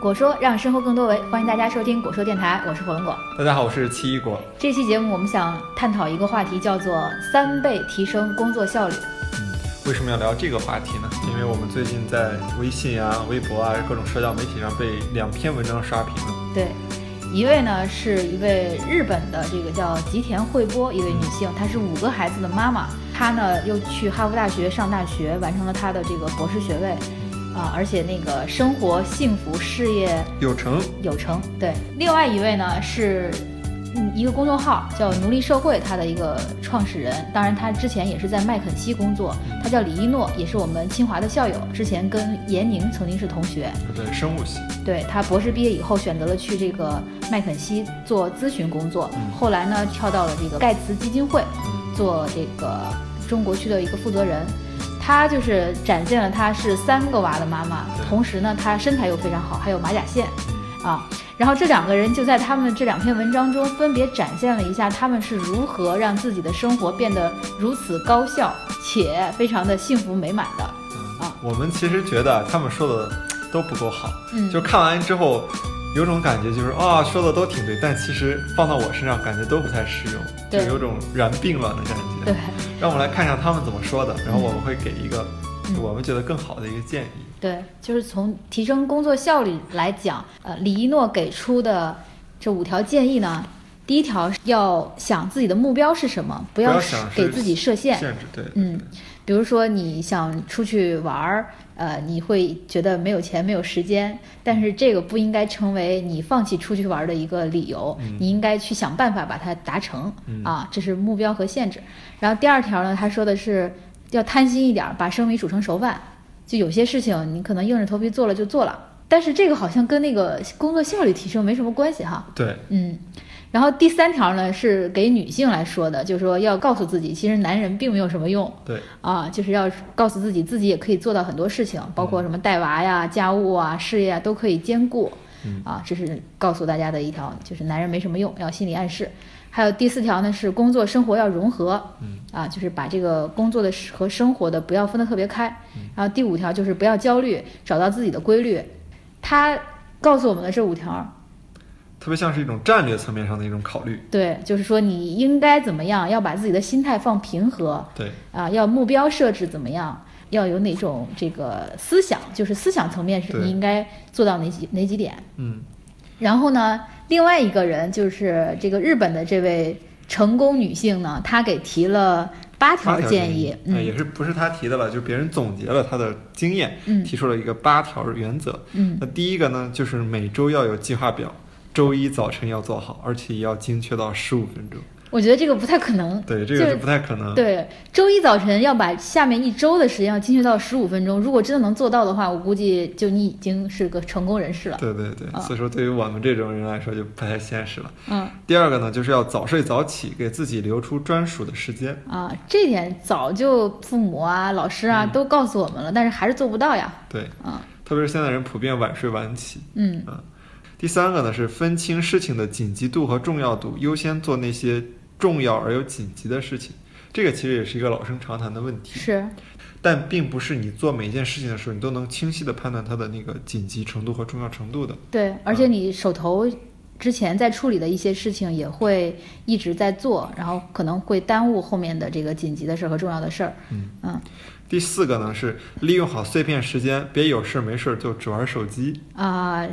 果说让生活更多维，欢迎大家收听果说电台，我是火龙果。大家好，我是奇异果。这期节目我们想探讨一个话题，叫做三倍提升工作效率。嗯，为什么要聊这个话题呢？因为我们最近在微信啊、微博啊各种社交媒体上被两篇文章刷屏了。对，一位呢是一位日本的这个叫吉田惠波，一位女性，她是五个孩子的妈妈，她呢又去哈佛大学上大学，完成了她的这个博士学位。啊，而且那个生活幸福，事业有成有成。对，另外一位呢是一个公众号叫“奴隶社会”，他的一个创始人。当然，他之前也是在麦肯锡工作。他叫李一诺，也是我们清华的校友。之前跟闫宁曾经是同学。对，生物系。对他博士毕业以后，选择了去这个麦肯锡做咨询工作。后来呢，跳到了这个盖茨基金会，做这个中国区的一个负责人。她就是展现了她是三个娃的妈妈，同时呢，她身材又非常好，还有马甲线，啊，然后这两个人就在他们这两篇文章中分别展现了一下他们是如何让自己的生活变得如此高效且非常的幸福美满的。啊，我们其实觉得他们说的都不够好，嗯，就看完之后。有种感觉就是啊，说的都挺对，但其实放到我身上感觉都不太适用，就有种然并卵的感觉。对，让我们来看一下他们怎么说的，然后我们会给一个我们觉得更好的一个建议。对，就是从提升工作效率来讲，呃，李一诺给出的这五条建议呢，第一条要想自己的目标是什么，不要给自己设限。限制，对，嗯，比如说你想出去玩儿。呃，你会觉得没有钱、没有时间，但是这个不应该成为你放弃出去玩的一个理由。你应该去想办法把它达成啊，这是目标和限制。然后第二条呢，他说的是要贪心一点，把生米煮成熟饭。就有些事情你可能硬着头皮做了就做了，但是这个好像跟那个工作效率提升没什么关系哈。对，嗯。然后第三条呢是给女性来说的，就是说要告诉自己，其实男人并没有什么用。对啊，就是要告诉自己，自己也可以做到很多事情，包括什么带娃呀、家务啊、事业啊都可以兼顾。啊，这是告诉大家的一条，就是男人没什么用，要心理暗示。还有第四条呢是工作生活要融合。嗯啊，就是把这个工作的和生活的不要分得特别开。然后第五条就是不要焦虑，找到自己的规律。他告诉我们的这五条。特别像是一种战略层面上的一种考虑，对，就是说你应该怎么样，要把自己的心态放平和，对，啊，要目标设置怎么样，要有哪种这个思想，就是思想层面是你应该做到哪几哪几点，嗯，然后呢，另外一个人就是这个日本的这位成功女性呢，她给提了八条建议，嗯，也是不是她提的了，就别人总结了她的经验，嗯，提出了一个八条原则，嗯，那第一个呢，就是每周要有计划表。周一早晨要做好，而且要精确到十五分钟。我觉得这个不太可能。对，这个是不太可能。对，周一早晨要把下面一周的时间要精确到十五分钟。如果真的能做到的话，我估计就你已经是个成功人士了。对对对，所以说对于我们这种人来说就不太现实了。嗯。第二个呢，就是要早睡早起，给自己留出专属的时间。啊，这点早就父母啊、老师啊都告诉我们了，但是还是做不到呀。对。啊。特别是现在人普遍晚睡晚起。嗯。啊。第三个呢是分清事情的紧急度和重要度，优先做那些重要而又紧急的事情。这个其实也是一个老生常谈的问题。是，但并不是你做每一件事情的时候，你都能清晰的判断它的那个紧急程度和重要程度的。对，而且你手头之前在处理的一些事情也会一直在做，然后可能会耽误后面的这个紧急的事儿和重要的事儿。嗯嗯。第四个呢是利用好碎片时间，别有事没事就只玩手机啊。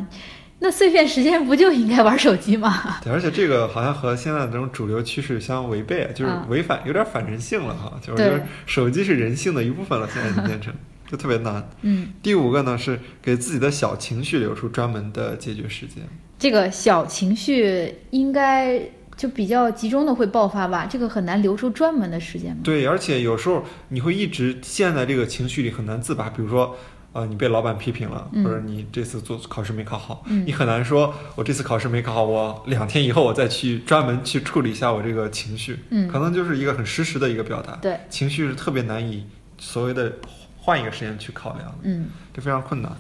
那碎片时间不就应该玩手机吗？对，而且这个好像和现在这种主流趋势相违背，就是违反，有点反人性了哈。就是手机是人性的一部分了，现在已经变成就特别难。嗯。第五个呢是给自己的小情绪留出专门的解决时间。这个小情绪应该就比较集中的会爆发吧？这个很难留出专门的时间吗？对，而且有时候你会一直陷在这个情绪里很难自拔，比如说。呃，你被老板批评了，或者你这次做考试没考好，你很难说，我这次考试没考好，我两天以后我再去专门去处理一下我这个情绪，嗯，可能就是一个很实时的一个表达，对，情绪是特别难以所谓的换一个时间去考量，嗯，这非常困难。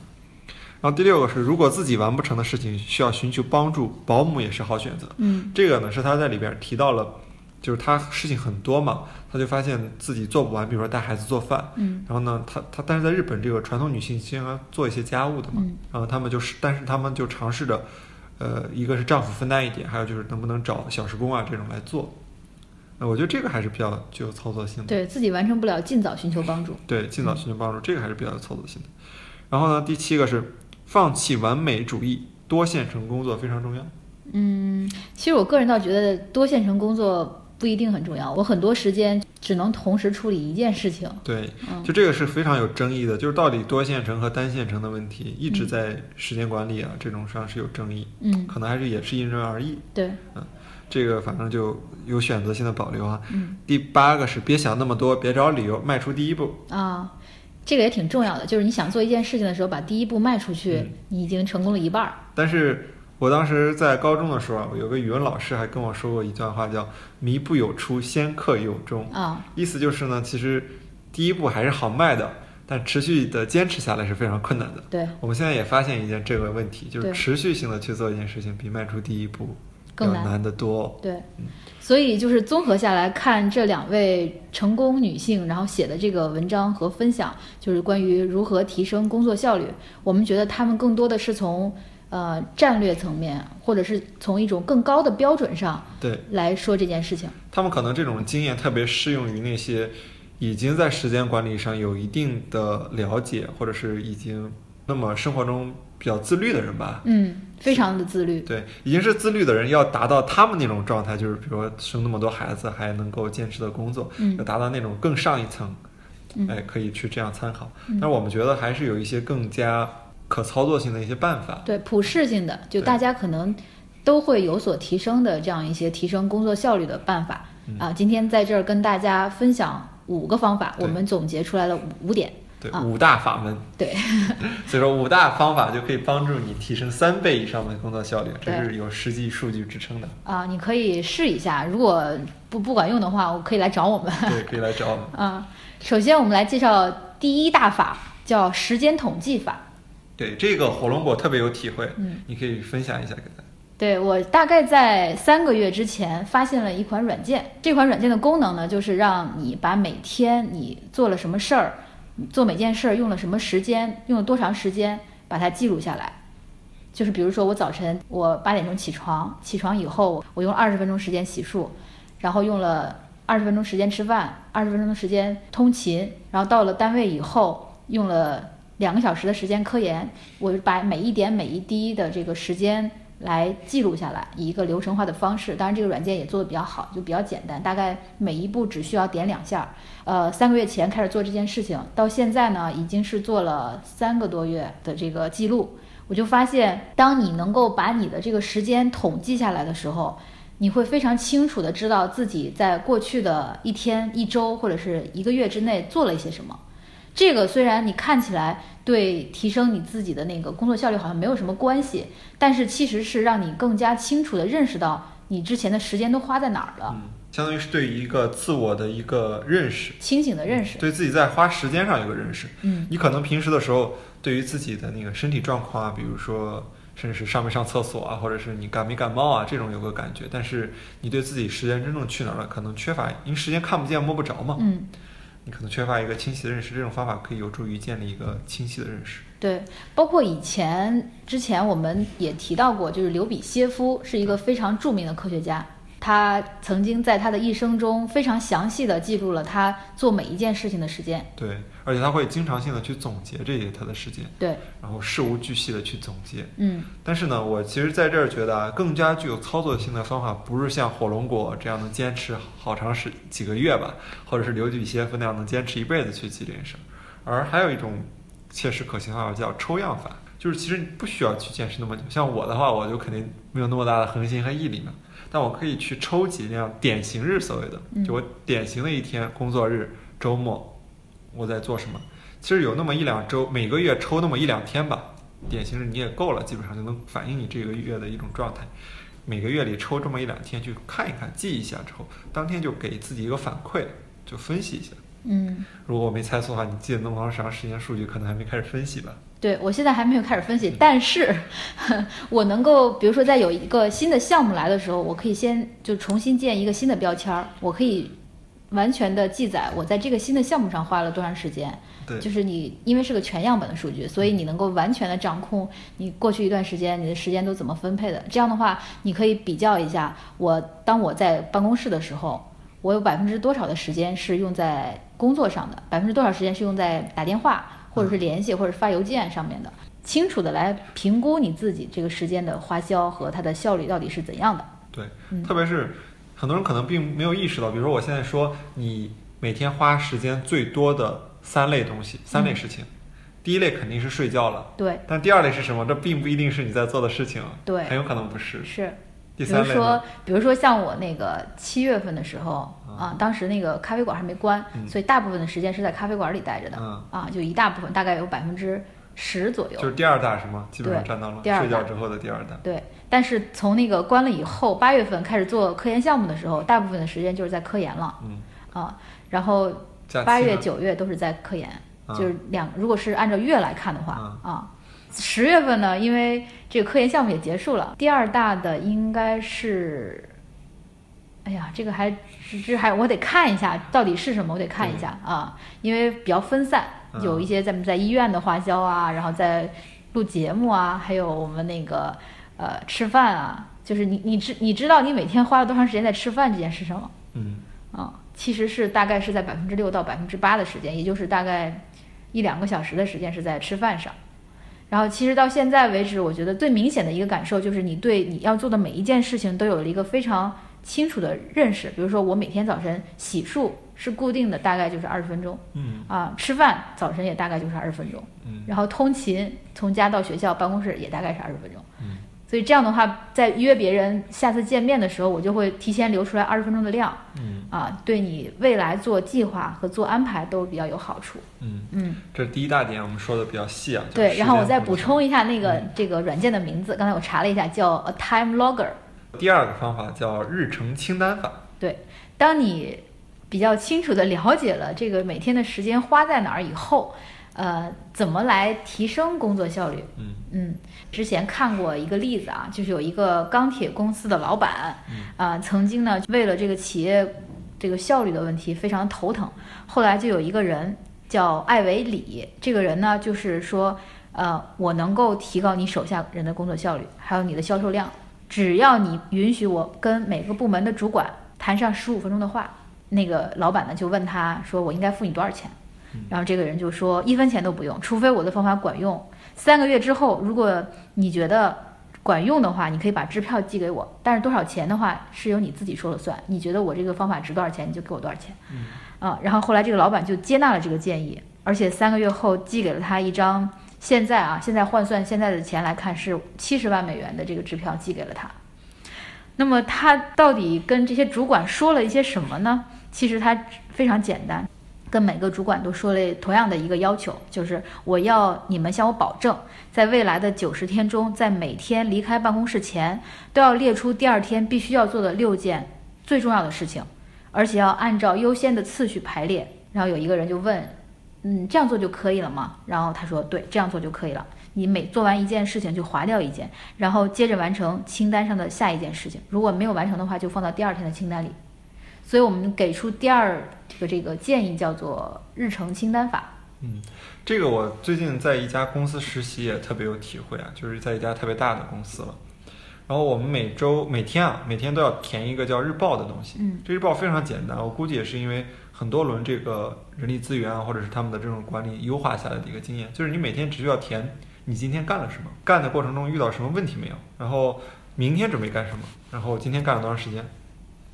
然后第六个是，如果自己完不成的事情需要寻求帮助，保姆也是好选择，嗯，这个呢是他在里边提到了。就是她事情很多嘛，她就发现自己做不完，比如说带孩子做饭，嗯然后呢，她她但是在日本这个传统女性经常做一些家务的嘛，嗯然后他们就是，但是他们就尝试着，呃，一个是丈夫分担一点，还有就是能不能找小时工啊这种来做，那，我觉得这个还是比较具有操作性的。对自己完成不了，尽早寻求帮助。对，尽早寻求帮助，这个还是比较有操作性的。然后呢，第七个是放弃完美主义，多线程工作非常重要。嗯，其实我个人倒觉得多线程工作不一定很重要，我很多时间只能同时处理一件事情。对，嗯就这个是非常有争议的，就是到底多线程和单线程的问题，一直在时间管理啊这种上是有争议，嗯，可能还是也是因人而异。对，嗯这个反正就有选择性的保留啊。嗯第八个是别想那么多，别找理由，迈出第一步。啊，这个也挺重要的，就是你想做一件事情的时候，把第一步迈出去，嗯你已经成功了一半儿。但是我当时在高中的时候啊，有个语文老师还跟我说过一段话，叫“迷不有初，先克有终”。啊，意思就是呢，其实第一步还是好迈的，但持续的坚持下来是非常困难的。对，我们现在也发现一件这个问题，就是持续性的去做一件事情，比迈出第一步更难难得多。对，所以就是综合下来看这两位成功女性，然后写的这个文章和分享，就是关于如何提升工作效率。我们觉得她们更多的是从呃战略层面，或者是从一种更高的标准上对来说这件事情。他们可能这种经验特别适用于那些已经在时间管理上有一定的了解，或者是已经那么生活中比较自律的人吧。嗯，非常的自律。对，已经是自律的人，要达到他们那种状态，就是比如说生那么多孩子还能够坚持的工作，嗯要达到那种更上一层，嗯哎，可以去这样参考。嗯但是我们觉得还是有一些更加可操作性的一些办法。对，普适性的，就大家可能都会有所提升的这样一些提升工作效率的办法、嗯啊。今天在这儿跟大家分享五个方法，我们总结出来了五五点。对，啊五大法门。对，所以说五大方法就可以帮助你提升三倍以上的工作效率，这是有实际数据支撑的。啊，你可以试一下，如果不不管用的话，我可以来找我们。对，可以来找我们。啊，首先我们来介绍第一大法，叫时间统计法。对，这个火龙果特别有体会，嗯，你可以分享一下给大家。对我大概在三个月之前发现了一款软件，这款软件的功能呢，就是让你把每天你做了什么事儿，做每件事儿用了什么时间，用了多长时间，把它记录下来。就是比如说我早晨我八点钟起床，起床以后我用二十分钟时间洗漱，然后用了二十分钟时间吃饭，二十分钟的时间通勤，然后到了单位以后用了两个小时的时间科研，我就把每一点每一滴的这个时间来记录下来，以一个流程化的方式。当然，这个软件也做的比较好，就比较简单，大概每一步只需要点两下。呃，三个月前开始做这件事情，到现在呢，已经是做了三个多月的这个记录。我就发现，当你能够把你的这个时间统计下来的时候，你会非常清楚的知道自己在过去的一天、一周或者是一个月之内做了一些什么。这个虽然你看起来对提升你自己的那个工作效率好像没有什么关系，但是其实是让你更加清楚的认识到你之前的时间都花在哪儿了，嗯，相当于是对于一个自我的一个认识，清醒的认识。对自己在花时间上有个认识。嗯你可能平时的时候，对于自己的那个身体状况啊，比如说甚至是上没上厕所啊，或者是你感没感冒啊，这种有个感觉。但是你对自己时间真正去哪儿了，可能缺乏，因为时间看不见摸不着嘛，嗯，你可能缺乏一个清晰的认识。这种方法可以有助于建立一个清晰的认识。对，包括以前之前我们也提到过，就是刘比歇夫是一个非常著名的科学家，他曾经在他的一生中非常详细的记录了他做每一件事情的时间。对，而且他会经常性的去总结这些他的时间，对，然后事无巨细的去总结。嗯但是呢，我其实在这儿觉得啊，更加具有操作性的方法，不是像火龙果这样能坚持好长时几个月吧，或者是刘比歇夫那样能坚持一辈子去记这件事儿，而还有一种切实可行的方法叫抽样法，就是其实你不需要去坚持那么久。像我的话，我就肯定没有那么大的恒心和毅力嘛，但我可以去抽几那样典型日，所谓的，就我典型的一天工作日、周末，我在做什么。其实有那么一两周，每个月抽那么一两天吧，典型日你也够了，基本上就能反映你这个月的一种状态。每个月里抽这么一两天去看一看，记一下之后，当天就给自己一个反馈，就分析一下。嗯，如果我没猜错的话，你记得那么长时间数据，可能还没开始分析吧？对我现在还没有开始分析，但是我能够，比如说在有一个新的项目来的时候，我可以先就重新建一个新的标签儿，我可以完全的记载我在这个新的项目上花了多长时间。对，就是你因为是个全样本的数据，所以你能够完全的掌控你过去一段时间你的时间都怎么分配的。这样的话，你可以比较一下，我当我在办公室的时候，我有百分之多少的时间是用在工作上的，百分之多少时间是用在打电话或者是联系或者是发邮件上面的，清楚的来评估你自己这个时间的花销和它的效率到底是怎样的。对，嗯特别是很多人可能并没有意识到，比如说我现在说你每天花时间最多的三类东西，三类嗯事情，第一类肯定是睡觉了，对，但第二类是什么？这并不一定是你在做的事情，对很有可能不是。是。比如说？，比如说像我那个七月份的时候啊，当时那个咖啡馆还没关，嗯所以大部分的时间是在咖啡馆里待着的、嗯啊，就一大部分，大概有百分之十左右。就是第二大是吗？基本上对占到了第二睡觉之后的第二大。对，但是从那个关了以后，八月份开始做科研项目的时候，大部分的时间就是在科研了嗯，啊，然后八月、九月都是在科研，啊就是两，如果是按照月来看的话啊啊，十月份呢，因为这个科研项目也结束了，第二大的应该是，哎呀，这个还这这还我得看一下到底是什么，我得看一下啊，因为比较分散，嗯有一些咱们在医院的花销啊，然后在录节目啊，还有我们那个呃吃饭啊，就是你你知你知道你每天花了多长时间在吃饭这件事上吗？嗯，啊，其实是大概是在百分之六到百分之八的时间，也就是大概一两个小时的时间是在吃饭上。然后其实到现在为止，我觉得最明显的一个感受就是你对你要做的每一件事情都有了一个非常清楚的认识。比如说我每天早晨洗漱是固定的，大概就是二十分钟嗯啊，吃饭早晨也大概就是二十分钟，嗯然后通勤从家到学校办公室也大概是二十分钟。嗯所以这样的话，在约别人下次见面的时候，我就会提前留出来二十分钟的量。嗯啊，对你未来做计划和做安排都比较有好处。嗯，嗯，这是第一大点，我们说的比较细啊。对。然后我再补充一下那个、这个软件的名字，刚才我查了一下，叫 A Time Logger。第二个方法叫日程清单法。对，当你比较清楚的了解了这个每天的时间花在哪儿以后，呃，怎么来提升工作效率？嗯嗯，之前看过一个例子啊，就是有一个钢铁公司的老板，啊、曾经呢为了这个企业这个效率的问题非常头疼，后来就有一个人叫艾维里，这个人呢就是说，呃，我能够提高你手下人的工作效率，还有你的销售量，只要你允许我跟每个部门的主管谈上十五分钟的话，那个老板呢就问他说，我应该付你多少钱？然后这个人就说一分钱都不用，除非我的方法管用。三个月之后，如果你觉得管用的话，你可以把支票寄给我，但是多少钱的话是由你自己说了算。你觉得我这个方法值多少钱，你就给我多少钱。嗯啊，然后后来这个老板就接纳了这个建议，而且三个月后寄给了他一张现在啊，现在换算现在的钱来看是七十万美元的这个支票寄给了他。那么他到底跟这些主管说了一些什么呢？其实他非常简单，跟每个主管都说了同样的一个要求，就是我要你们向我保证，在未来的九十天中，在每天离开办公室前，都要列出第二天必须要做的六件最重要的事情，而且要按照优先的次序排列。然后有一个人就问，嗯，这样做就可以了吗？然后他说，对，这样做就可以了。你每做完一件事情就划掉一件，然后接着完成清单上的下一件事情。如果没有完成的话，就放到第二天的清单里。所以我们给出第二个这个建议叫做日程清单法。嗯，这个我最近在一家公司实习也特别有体会啊，就是在一家特别大的公司了。然后我们每周每天啊，每天都要填一个叫日报的东西。嗯，这日报非常简单，我估计也是因为很多轮这个人力资源啊，或者是他们的这种管理优化下来的一个经验，就是你每天只需要填你今天干了什么，干的过程中遇到什么问题没有，然后明天准备干什么，然后今天干了多长时间，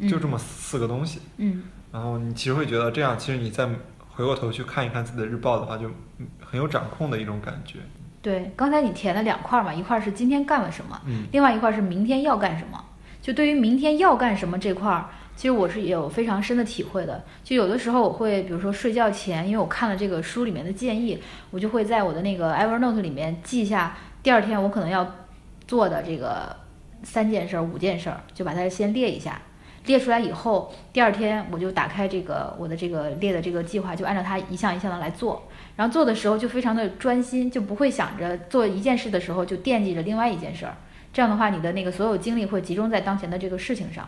就这么四个东西。嗯然后你其实会觉得这样，其实你再回过头去看一看自己的日报的话，就嗯很有掌控的一种感觉。对，刚才你填了两块儿嘛，一块儿是今天干了什么，嗯另外一块儿是明天要干什么。就对于明天要干什么这块儿，其实我是也有非常深的体会的。就有的时候我会，比如说睡觉前，因为我看了这个书里面的建议，我就会在我的那个 Evernote 里面记下第二天我可能要做的这个三件事儿、五件事儿，就把它先列一下。列出来以后，第二天我就打开这个我的这个列的这个计划，就按照它一项一项的来做。然后做的时候就非常的专心，就不会想着做一件事的时候就惦记着另外一件事儿。这样的话，你的那个所有精力会集中在当前的这个事情上，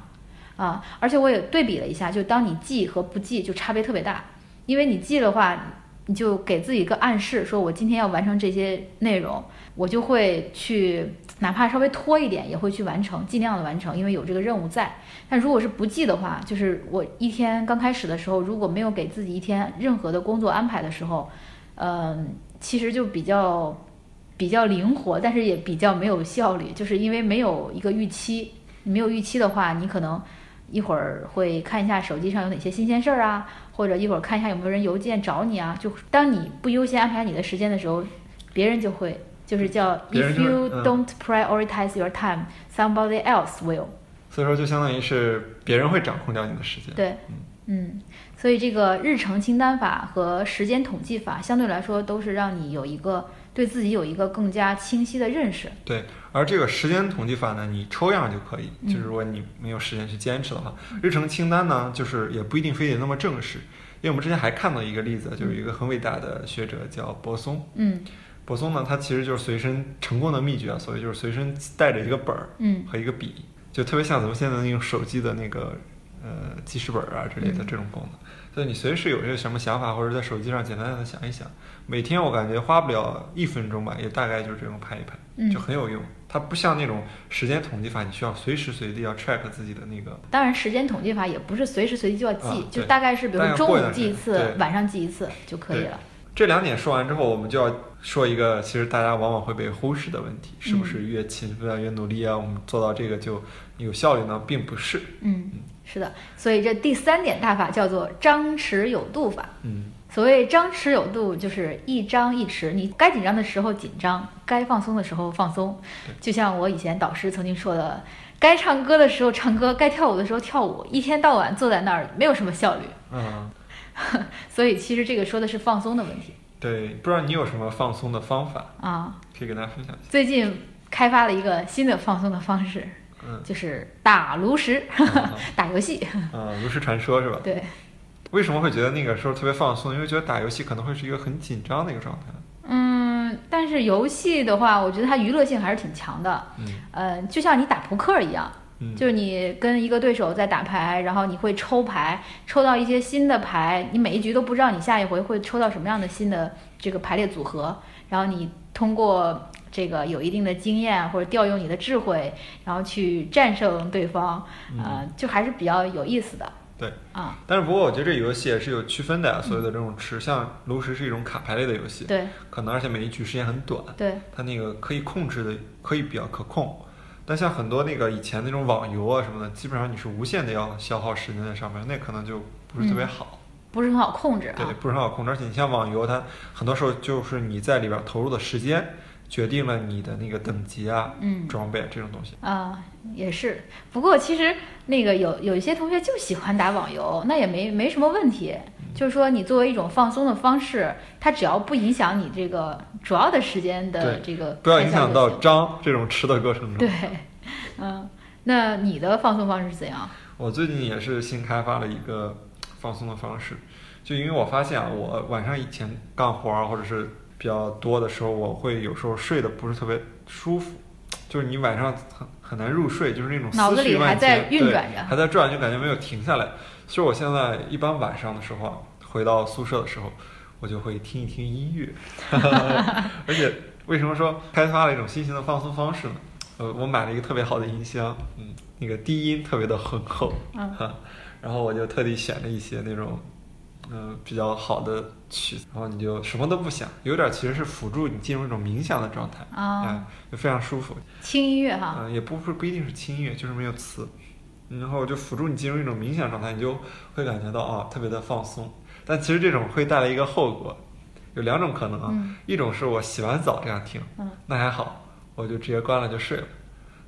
啊，而且我也对比了一下，就当你记和不记就差别特别大，因为你记的话，你就给自己一个暗示，说我今天要完成这些内容，我就会去，哪怕稍微拖一点也会去完成，尽量的完成，因为有这个任务在。但如果是不记的话，就是我一天刚开始的时候，如果没有给自己一天任何的工作安排的时候，嗯，其实就比较。比较灵活，但是也比较没有效率，就是因为没有一个预期。你没有预期的话，你可能一会儿会看一下手机上有哪些新鲜事儿啊，或者一会儿看一下有没有人邮件找你啊。就当你不优先安排你的时间的时候，别人就会，就是叫 if you don't prioritize your time, somebody else will。所以说，就相当于是别人会掌控掉你的时间。对，嗯，所以这个日程清单法和时间统计法相对来说都是让你有一个。对自己有一个更加清晰的认识。对，而这个时间统计法呢，你抽样就可以。就是如果你没有时间去坚持的话，日程清单呢，就是也不一定非得那么正式。因为我们之前还看到一个例子，就是一个很伟大的学者叫柏松。嗯。柏松呢，他其实就是随身成功的秘诀啊，所以就是随身带着一个本儿，嗯，和一个笔，就特别像咱们现在用手机的那个呃记事本啊之类的这种功能。所以你随时有些什么想法，或者在手机上简单的想一想。每天我感觉花不了一分钟吧，也大概就是这种拍一拍，就很有用。它不像那种时间统计法，你需要随时随地要 track 自己的那个。当然，时间统计法也不是随时随地就要记，就大概是比如说中午记一次，晚上记一次就可以了。这两点说完之后，我们就要说一个其实大家往往会被忽视的问题：是不是越勤奋啊、越努力啊，我们做到这个就有效率呢？并不是。嗯，是的。所以这第三点大法叫做张弛有度法。嗯。所谓张弛有度，就是一张一弛。你该紧张的时候紧张，该放松的时候放松。就像我以前导师曾经说的，该唱歌的时候唱歌，该跳舞的时候跳舞。一天到晚坐在那儿，没有什么效率。嗯。所以其实这个说的是放松的问题。对，不知道你有什么放松的方法啊？可以跟大家分享一下。最近开发了一个新的放松的方式，嗯，就是打炉石，打游戏。啊，炉石传说是吧？对。为什么会觉得那个时候特别放松？因为觉得打游戏可能会是一个很紧张的一个状态。嗯，但是游戏的话，我觉得它娱乐性还是挺强的。嗯，呃，就像你打扑克一样，就是你跟一个对手在打牌，然后你会抽牌，抽到一些新的牌，你每一局都不知道你下一回会抽到什么样的新的这个排列组合，然后你通过这个有一定的经验或者调用你的智慧，然后去战胜对方，呃，就还是比较有意思的。对啊，但是不过我觉得这游戏也是有区分的呀。所有的这种池，像炉石是一种卡牌类的游戏，对，可能而且每一局时间很短，对，它那个可以控制的可以比较可控。但像很多那个以前那种网游啊什么的，基本上你是无限的要消耗时间在上面，那可能就不是特别好，不是很好控制，对，不是很好控制。而且你像网游，它很多时候就是你在里边投入的时间。决定了你的那个等级啊，嗯，装备这种东西啊，也是。不过其实那个有有一些同学就喜欢打网游，那也没没什么问题。就是说你作为一种放松的方式，它只要不影响你这个主要的时间的这个，不要影响到张这种吃的过程中。对，嗯，那你的放松方式是怎样？我最近也是新开发了一个放松的方式，就因为我发现啊，我晚上以前干活啊，或者是。比较多的时候，我会有时候睡得不是特别舒服，就是你晚上很很难入睡，就是那种脑子里还在运转着，还在转，就感觉没有停下来。所以我现在一般晚上的时候啊，回到宿舍的时候，我就会听一听音乐。而且为什么说开发了一种新型的放松方式呢？呃，我买了一个特别好的音箱，嗯，那个低音特别的浑厚，嗯，然后我就特地选了一些那种。嗯，比较好的曲子，然后你就什么都不想，有点其实是辅助你进入一种冥想的状态啊，就非常舒服。轻音乐哈，嗯，也不是不一定是轻音乐，就是没有词，然后就辅助你进入一种冥想状态，你就会感觉到啊，特别的放松。但其实这种会带来一个后果，有两种可能啊，一种是我洗完澡这样听，那还好，我就直接关了就睡了。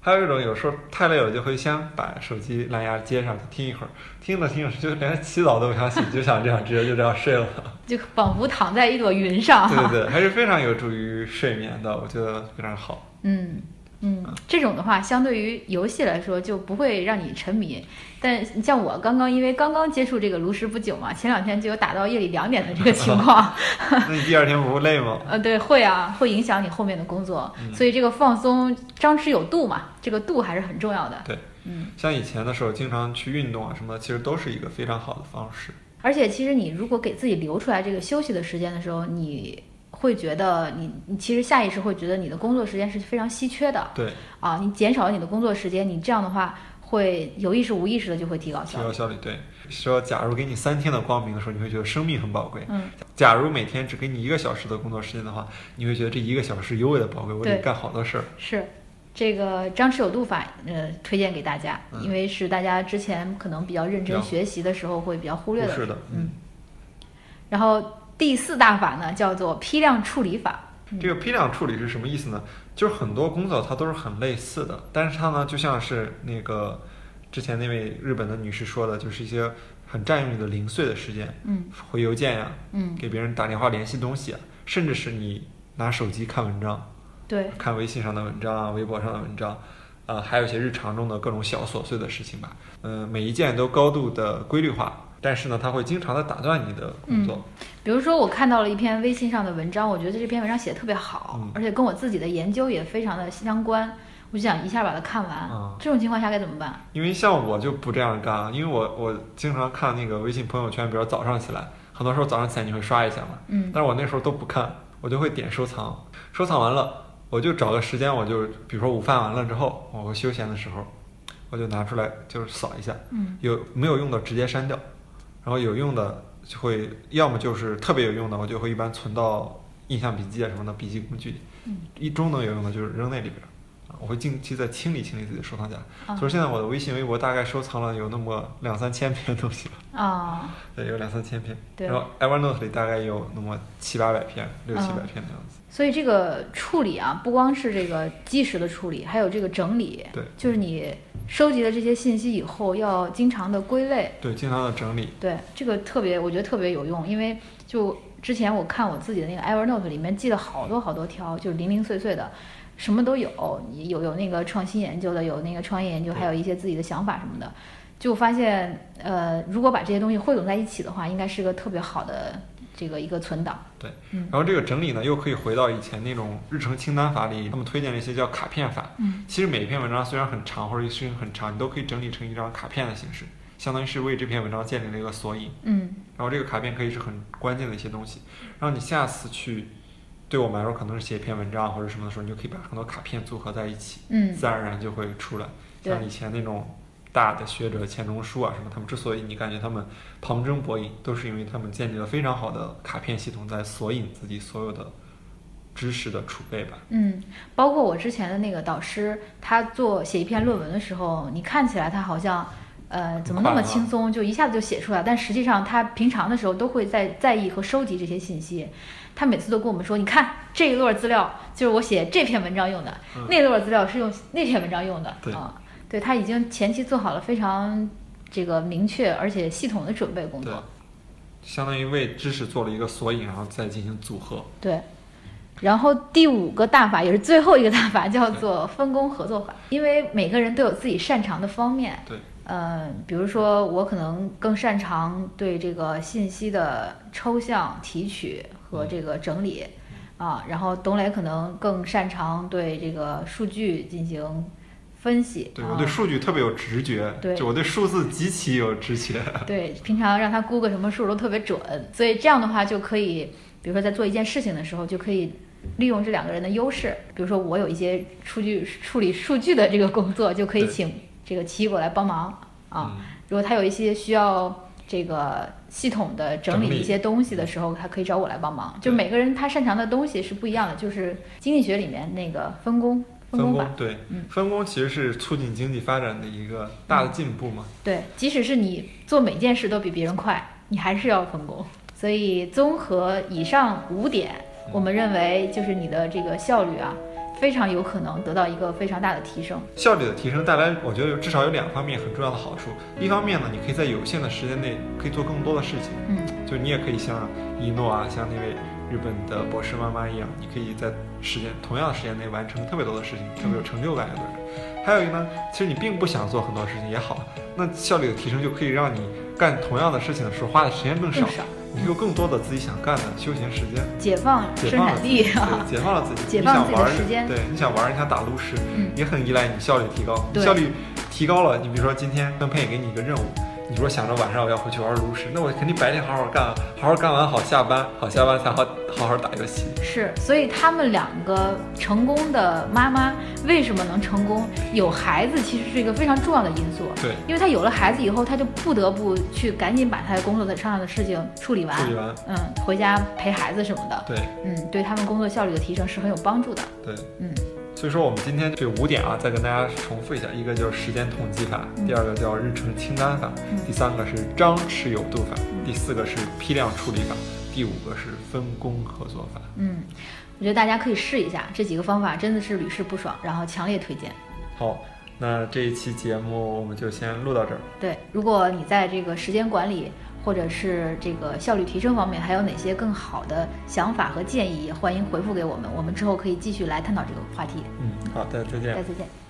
还有一种，有时候太累了，就会先把手机蓝牙接上，听一会儿，听着听着就连洗澡都不想洗，就想这样直接就这样睡了，就仿佛躺在一朵云上。对对对，还是非常有助于睡眠的，我觉得非常好。嗯嗯，这。种的话，相对于游戏来说就不会让你沉迷。但像我刚刚因为刚刚接触这个炉石不久嘛，前两天就有打到夜里两点的这个情况。那你第二天不会累吗？呃，对，会啊，会影响你后面的工作。所以这个放松张弛有度嘛，这个度还是很重要的。对，嗯，像以前的时候经常去运动啊什么的，其实都是一个非常好的方式。而且其实你如果给自己留出来这个休息的时间的时候，你会觉得你你其实下意识会觉得你的工作时间是非常稀缺的。对，啊，你减少了你的工作时间，你这样的话会有意识无意识的就会提高效率。提高效率，对。说假如给你三天的光明的时候，你会觉得生命很宝贵。嗯。假如每天只给你一个小时的工作时间的话，你会觉得这一个小时尤为的宝贵，我得干好多事儿。是。这个张弛有度法，呃，推荐给大家，嗯因为是大家之前可能比较认真学习的时候会比较忽略的。是的，嗯。然后第四大法呢，叫做批量处理法。这个批量处理是什么意思呢？就是很多工作它都是很类似的，但是它呢，就像是那个之前那位日本的女士说的，就是一些很占用你的零碎的时间，嗯，回邮件呀，嗯，给别人打电话联系东西啊，甚至是你拿手机看文章，对，看微信上的文章啊，微博上的文章，呃，还有一些日常中的各种小琐碎的事情吧，嗯、每一件都高度的规律化。但是呢，它会经常的打断你的工作。比如说，我看到了一篇微信上的文章，我觉得这篇文章写的特别好，嗯而且跟我自己的研究也非常的相关，我就想一下把它看完。嗯这种情况下该怎么办？因为像我就不这样干啊，因为我我经常看那个微信朋友圈，比如早上起来，很多时候早上起来你会刷一下嘛，嗯但是我那时候都不看，我就会点收藏，收藏完了，我就找个时间，我就比如说午饭完了之后，我休闲的时候，我就拿出来就是扫一下，嗯有没有用的直接删掉，然后有用的就会要么就是特别有用的，我就会一般存到印象笔记啊什么的笔记工具里，嗯。一中等有用的就是扔那里边我会定期再清理清理自己的收藏夹，啊所以现在我的微信、微博大概收藏了有那么两三千篇东西吧，啊、对，有两三千篇。对。然后 Evernote 里大概有那么七八百篇，六七百嗯篇的样子。所以这个处理啊，不光是这个即时的处理，还有这个整理。对。就是你收集了这些信息以后，要经常的归类。对，经常的整理。对，这个特别，我觉得特别有用，因为就之前我看我自己的那个 Evernote 里面记了好多好多条，就是零零碎碎的，什么都有，有有那个创新研究的，有那个创业研究，还有一些自己的想法什么的。就发现，呃，如果把这些东西汇总在一起的话，应该是个特别好的这个一个存档。对，嗯然后这个整理呢，又可以回到以前那种日程清单法里，他们推荐了一些叫卡片法。嗯，其实每一篇文章虽然很长或者事情很长，你都可以整理成一张卡片的形式，相当于是为这篇文章建立了一个索引。嗯然后这个卡片可以是很关键的一些东西，然后你下次去，对我们来说可能是写一篇文章或者什么的时候，你就可以把很多卡片组合在一起，嗯自然而然就会出来。像以前那种大的学者钱钟书啊什么，他们之所以你感觉他们旁征博引，都是因为他们建立了非常好的卡片系统，在索引自己所有的知识的储备吧。嗯，包括我之前的那个导师，他做写一篇论文的时候，你看起来他好像。呃，怎么那么轻松，就一下子就写出来？但实际上，他平常的时候都会在在意和收集这些信息。他每次都跟我们说：“你看这一摞资料就是我写这篇文章用的，嗯那摞资料是用那篇文章用的。”对啊，对他已经前期做好了非常这个明确而且系统的准备工作。，相当于为知识做了一个索引，然后再进行组合。对，然后第五个大法也是最后一个大法，叫做分工合作法。因为每个人都有自己擅长的方面，对，呃，比如说我可能更擅长对这个信息的抽象提取和这个整理，啊，然后董磊可能更擅长对这个数据进行分析。我对数据特别有直觉，对就我对数字极其有直觉。对，平常让他估个什么数都特别准，所以这样的话就可以，比如说在做一件事情的时候，就可以利用这两个人的优势。比如说我有一些数据处理数据的这个工作，就可以请这个奇异果来帮忙啊。嗯如果他有一些需要这个系统的整理一些东西的时候，他可以找我来帮忙。就每个人他擅长的东西是不一样的，就是经济学里面那个分工分工法。对，嗯分工其实是促进经济发展的一个大的进步嘛。对，即使是你做每件事都比别人快，你还是要分工。所以综合以上五点，我们认为就是你的这个效率啊，非常有可能得到一个非常大的提升。效率的提升带来，我觉得至少有两方面很重要的好处。一方面呢，你可以在有限的时间内可以做更多的事情，嗯就你也可以像一诺啊，像那位日本的博士妈妈一样，你可以在时间同样的时间内完成特别多的事情，特别有成就感。有的人，还有一个呢，其实你并不想做很多事情也好，那效率的提升就可以让你干同样的事情的时候花的时间更少，你有更多的自己想干的休闲时间，解放生产力，解放了自己，解放自己的时间。对，你想玩，你想打炉石，也很依赖你效率提高，效率提高了，你比如说今天分配给你一个任务。你说想着晚上我要回去玩炉石，那我肯定白天好好干，好好干完好下班，好下班才好好好打游戏。是，所以他们两个成功的妈妈为什么能成功？有孩子其实是一个非常重要的因素。对，因为他有了孩子以后，他就不得不去赶紧把他的工作上的事情处理完，处理完，嗯，回家陪孩子什么的。对，嗯，对他们工作效率的提升是很有帮助的。对，嗯。所以说，我们今天这五点啊，再跟大家重复一下：一个就是时间统计法，第二个叫日程清单法，第三个是张弛有度法，第四个是批量处理法，第五个是分工合作法。嗯，我觉得大家可以试一下这几个方法，真的是屡试不爽，然后强烈推荐。好，那这一期节目我们就先录到这儿。对，如果你在这个时间管理。或者是这个效率提升方面，还有哪些更好的想法和建议？也欢迎回复给我们，我们之后可以继续来探讨这个话题。嗯，好的，再见。再见。